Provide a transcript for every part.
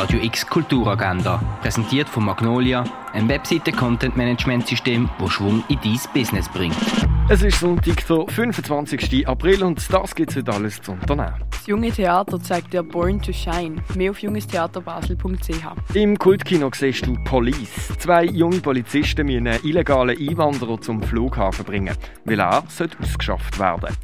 Radio X Kulturagenda, präsentiert von Magnolia, ein Webseite-Content-Management-System, das Schwung in dein Business bringt. Es ist Sonntag, der 25. April und das gibt es heute alles zu unternehmen. Junge Theater zeigt dir Born to Shine. Mehr auf jungestheaterbasel.ch. Im Kultkino siehst du Police. Zwei junge Polizisten müssen einen illegalen Einwanderer zum Flughafen bringen, weil er ausgeschafft werden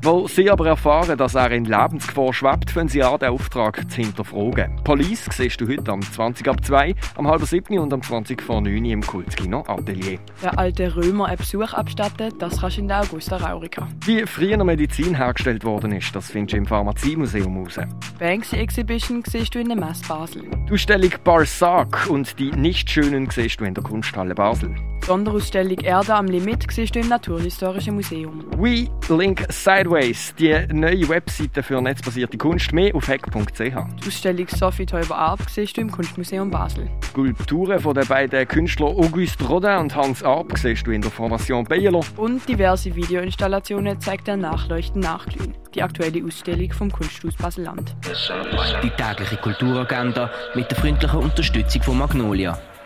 Wo sie aber erfahren, dass er in Lebensgefahr schwebt, fangen sie an, den Auftrag zu hinterfragen. Police siehst du heute am 20 ab 2, am halb 7 und am 20 vor 9 im Kultkino Atelier. Der alte Römer einen Besuch abstattet, das kannst du in der Augusta Raurica. Wie früher Medizin hergestellt worden ist, das findest du im Pharmaziemuseum raus. Banksy Exhibition siehst du in der Messe Basel. Die Ausstellung Barsac und die Nicht-Schönen siehst du in der Kunsthalle Basel. Sonderausstellung Erde am Limit siehst du im Naturhistorischen Museum. We Link Sideways, die neue Webseite für netzbasierte Kunst, mehr auf hack.ch. Die Ausstellung Sophie Teuber Arp siehst du im Kunstmuseum Basel. Skulpturen von den beiden Künstlern Auguste Rodin und Hans Arp siehst du in der Fondation Bayerlo. Und diverse Videoinstallationen zeigt der Nachleuchten Nachglühen. Die aktuelle Ausstellung vom Kunsthaus Basel-Land. Die tägliche Kulturagenda mit der freundlichen Unterstützung von Magnolia,